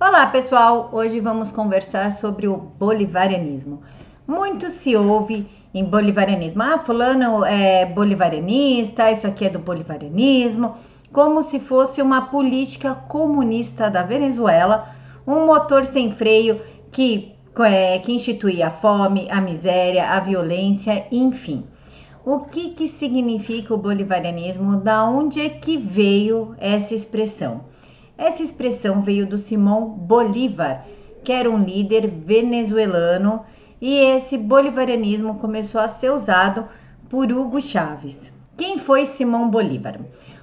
Olá pessoal, hoje vamos conversar sobre o bolivarianismo. Muito se ouve em bolivarianismo, ah, fulano é bolivarianista, isso aqui é do bolivarianismo, como se fosse uma política comunista da Venezuela, um motor sem freio que, é, que instituía a fome, a miséria, a violência, enfim. O que, que significa o bolivarianismo? Da onde é que veio essa expressão? Essa expressão veio do Simão Bolívar, que era um líder venezuelano, e esse bolivarianismo começou a ser usado por Hugo Chávez. Quem foi Simão Bolívar?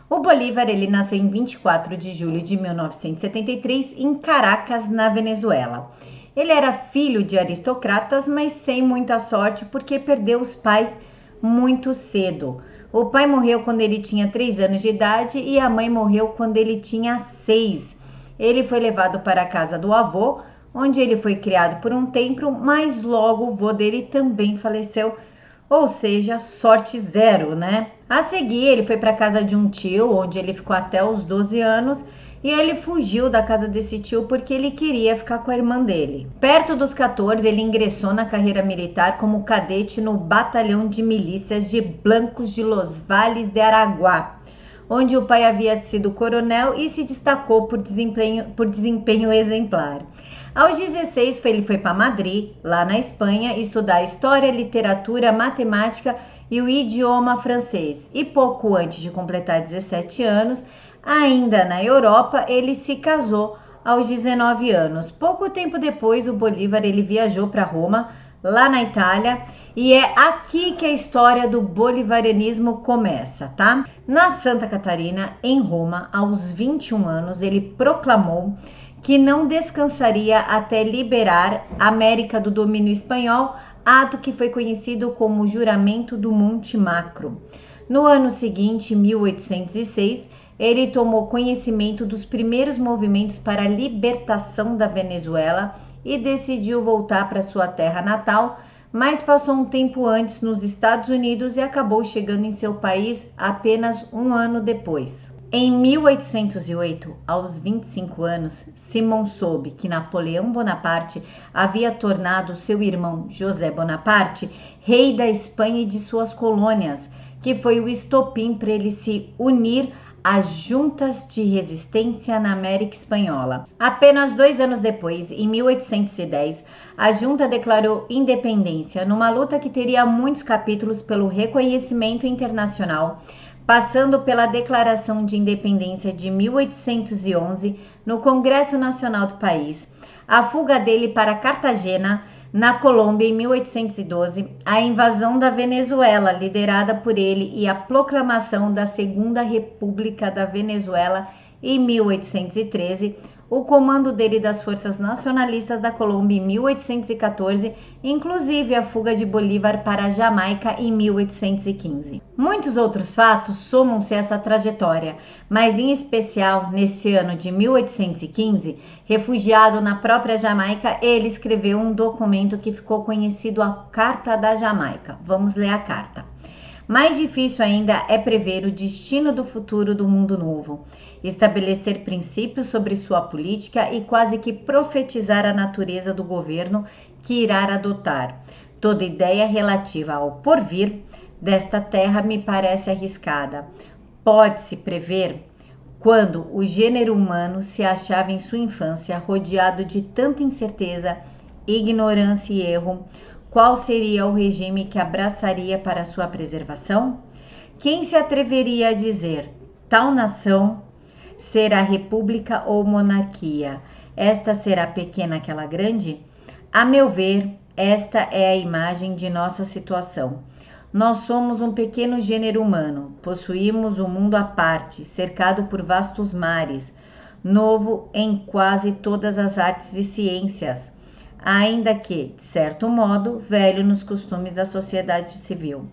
O Bolívar ele nasceu em 24 de julho de 1973 em Caracas, na Venezuela. Ele era filho de aristocratas, mas sem muita sorte porque perdeu os pais muito cedo. O pai morreu quando ele tinha 3 anos de idade e a mãe morreu quando ele tinha 6. Ele foi levado para a casa do avô, onde ele foi criado por um tempo, mas logo o avô dele também faleceu, ou seja, sorte zero, né? A seguir, ele foi para a casa de um tio, onde ele ficou até os 12 anos e ele fugiu da casa desse tio porque ele queria ficar com a irmã dele. Perto dos 14, ele ingressou na carreira militar como cadete no Batalhão de Milícias de Blancos de Los Vales de Araguá, onde o pai havia sido coronel e se destacou por desempenho, por desempenho exemplar. Aos 16, ele foi para Madrid, lá na Espanha, estudar história, literatura, matemática e o idioma francês. E pouco antes de completar 17 anos, Ainda na Europa, ele se casou aos 19 anos. Pouco tempo depois, o Bolívar ele viajou para Roma, lá na Itália, e é aqui que a história do bolivarianismo começa, tá? Na Santa Catarina, em Roma, aos 21 anos, ele proclamou que não descansaria até liberar a América do domínio espanhol, ato que foi conhecido como Juramento do Monte Macro. No ano seguinte, 1806, ele tomou conhecimento dos primeiros movimentos para a libertação da Venezuela e decidiu voltar para sua terra natal, mas passou um tempo antes nos Estados Unidos e acabou chegando em seu país apenas um ano depois. Em 1808, aos 25 anos, Simon soube que Napoleão Bonaparte havia tornado seu irmão José Bonaparte rei da Espanha e de suas colônias, que foi o estopim para ele se unir as Juntas de Resistência na América Espanhola. Apenas dois anos depois, em 1810, a junta declarou independência numa luta que teria muitos capítulos pelo reconhecimento internacional, passando pela Declaração de Independência de 1811 no Congresso Nacional do país, a fuga dele para Cartagena na Colômbia, em 1812, a invasão da Venezuela, liderada por ele, e a proclamação da Segunda República da Venezuela em 1813, o comando dele das forças nacionalistas da Colômbia em 1814, inclusive a fuga de Bolívar para a Jamaica em 1815. Muitos outros fatos somam-se a essa trajetória, mas em especial nesse ano de 1815, refugiado na própria Jamaica, ele escreveu um documento que ficou conhecido a Carta da Jamaica. Vamos ler a carta. Mais difícil ainda é prever o destino do futuro do mundo novo, estabelecer princípios sobre sua política e quase que profetizar a natureza do governo que irá adotar. Toda ideia relativa ao porvir desta terra me parece arriscada. Pode-se prever quando o gênero humano se achava em sua infância rodeado de tanta incerteza, ignorância e erro qual seria o regime que abraçaria para sua preservação? Quem se atreveria a dizer tal nação será república ou monarquia? Esta será pequena, aquela grande? A meu ver, esta é a imagem de nossa situação. Nós somos um pequeno gênero humano, possuímos um mundo à parte, cercado por vastos mares, novo em quase todas as artes e ciências ainda que, de certo modo, velho nos costumes da sociedade civil.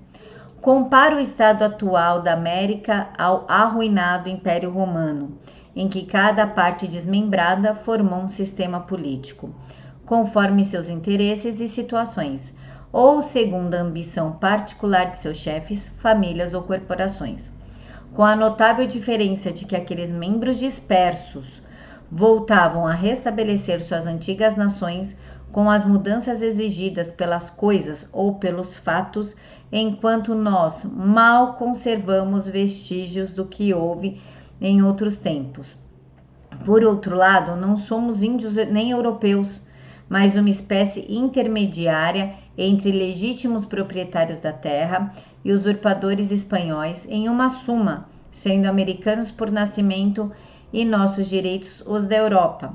Compara o estado atual da América ao arruinado Império Romano, em que cada parte desmembrada formou um sistema político, conforme seus interesses e situações, ou segundo a ambição particular de seus chefes, famílias ou corporações. Com a notável diferença de que aqueles membros dispersos voltavam a restabelecer suas antigas nações com as mudanças exigidas pelas coisas ou pelos fatos, enquanto nós mal conservamos vestígios do que houve em outros tempos. Por outro lado, não somos índios nem europeus, mas uma espécie intermediária entre legítimos proprietários da terra e usurpadores espanhóis, em uma suma, sendo americanos por nascimento e nossos direitos os da Europa.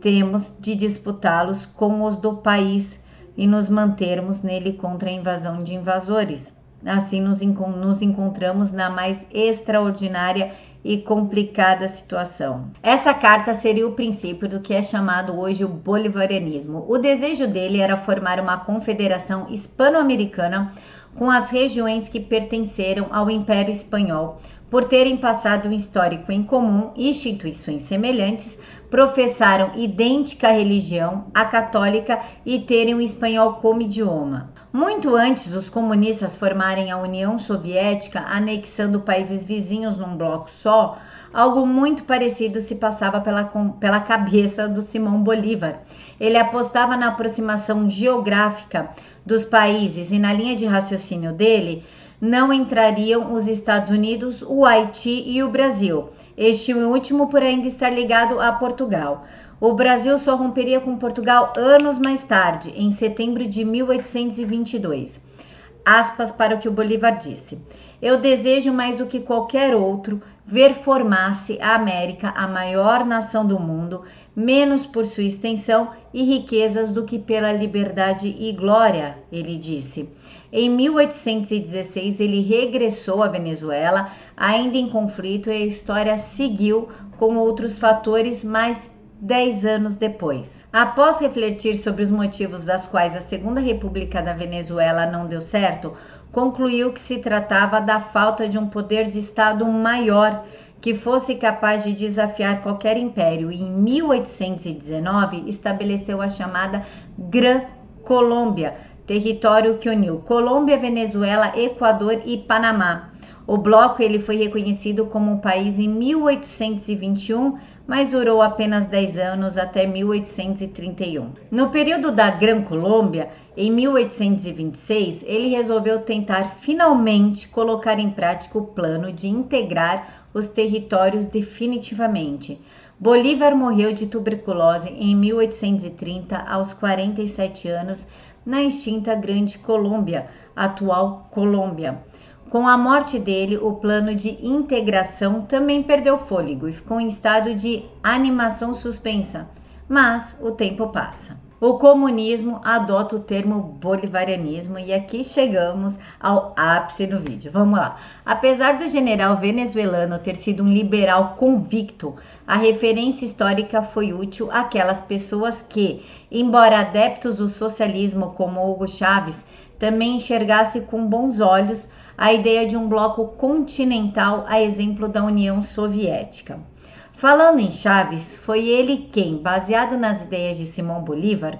Temos de disputá-los com os do país e nos mantermos nele contra a invasão de invasores. Assim nos, nos encontramos na mais extraordinária e complicada situação. Essa carta seria o princípio do que é chamado hoje o bolivarianismo. O desejo dele era formar uma confederação hispano-americana com as regiões que pertenceram ao Império Espanhol, por terem passado um histórico em comum e instituições semelhantes, professaram idêntica religião, a católica, e terem o espanhol como idioma. Muito antes dos comunistas formarem a União Soviética, anexando países vizinhos num bloco só, algo muito parecido se passava pela, pela cabeça do Simão Bolívar. Ele apostava na aproximação geográfica dos países e na linha de raciocínio dele não entrariam os Estados Unidos, o Haiti e o Brasil. Este último por ainda estar ligado a Portugal. O Brasil só romperia com Portugal anos mais tarde, em setembro de 1822. Aspas para o que o Bolívar disse. Eu desejo mais do que qualquer outro ver formar-se a América a maior nação do mundo, menos por sua extensão e riquezas do que pela liberdade e glória, ele disse. Em 1816, ele regressou à Venezuela, ainda em conflito, e a história seguiu com outros fatores mais dez anos depois. Após refletir sobre os motivos das quais a Segunda República da Venezuela não deu certo, concluiu que se tratava da falta de um poder de Estado maior que fosse capaz de desafiar qualquer império e em 1819 estabeleceu a chamada Gran Colômbia, território que uniu Colômbia, Venezuela, Equador e Panamá. O bloco ele foi reconhecido como um país em 1821 mas durou apenas 10 anos até 1831. No período da Gran Colômbia, em 1826, ele resolveu tentar finalmente colocar em prática o plano de integrar os territórios definitivamente. Bolívar morreu de tuberculose em 1830, aos 47 anos, na extinta Grande Colômbia, atual Colômbia. Com a morte dele, o plano de integração também perdeu fôlego e ficou em estado de animação suspensa. Mas o tempo passa. O comunismo adota o termo bolivarianismo e aqui chegamos ao ápice do vídeo. Vamos lá. Apesar do general venezuelano ter sido um liberal convicto, a referência histórica foi útil àquelas pessoas que, embora adeptos do socialismo como Hugo Chávez, também enxergasse com bons olhos a ideia de um bloco continental, a exemplo da União Soviética. Falando em Chaves, foi ele quem, baseado nas ideias de Simão Bolívar,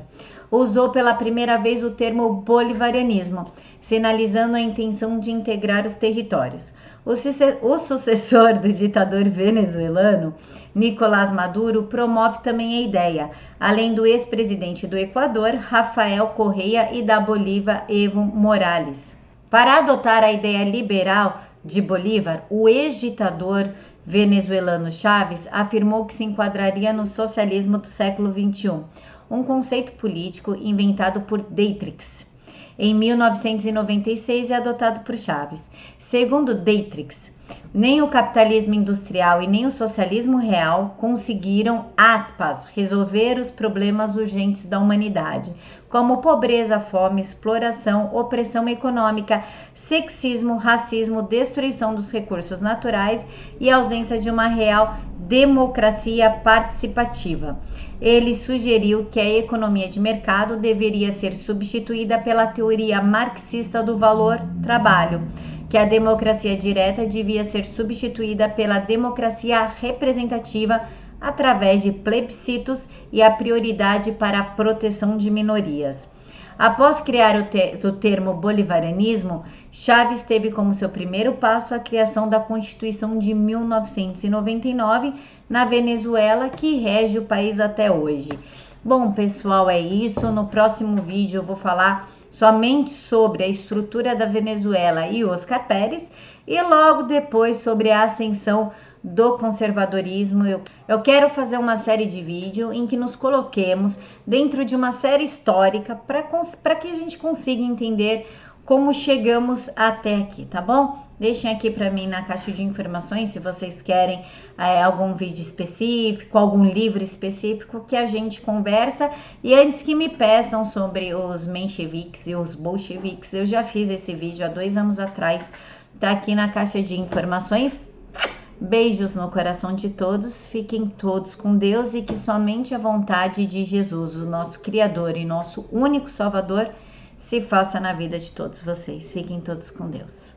usou pela primeira vez o termo bolivarianismo, sinalizando a intenção de integrar os territórios. O, sucessor do ditador venezuelano, Nicolás Maduro, promove também a ideia, além do ex-presidente do Equador, Rafael Correia, e da Bolívia, Evo Morales. Para adotar a ideia liberal de Bolívar, o ex-ditador venezuelano Chávez afirmou que se enquadraria no socialismo do século XXI, um conceito político inventado por Deitrix em 1996 e adotado por Chávez. Segundo Deitrix, nem o capitalismo industrial e nem o socialismo real conseguiram, aspas, resolver os problemas urgentes da humanidade, como pobreza, fome, exploração, opressão econômica, sexismo, racismo, destruição dos recursos naturais e ausência de uma real democracia participativa. Ele sugeriu que a economia de mercado deveria ser substituída pela teoria marxista do valor-trabalho que a democracia direta devia ser substituída pela democracia representativa através de plebiscitos e a prioridade para a proteção de minorias. Após criar o, o termo bolivarianismo, Chaves teve como seu primeiro passo a criação da Constituição de 1999 na Venezuela, que rege o país até hoje. Bom, pessoal, é isso. No próximo vídeo eu vou falar somente sobre a estrutura da Venezuela e Oscar Pérez e logo depois sobre a ascensão do conservadorismo. Eu, eu quero fazer uma série de vídeo em que nos coloquemos dentro de uma série histórica para que a gente consiga entender como chegamos até aqui, tá bom? Deixem aqui para mim na caixa de informações se vocês querem é, algum vídeo específico, algum livro específico que a gente conversa. E antes que me peçam sobre os mencheviques e os bolcheviques, eu já fiz esse vídeo há dois anos atrás, tá aqui na caixa de informações. Beijos no coração de todos, fiquem todos com Deus e que somente a vontade de Jesus, o nosso Criador e nosso único Salvador, se faça na vida de todos vocês. Fiquem todos com Deus.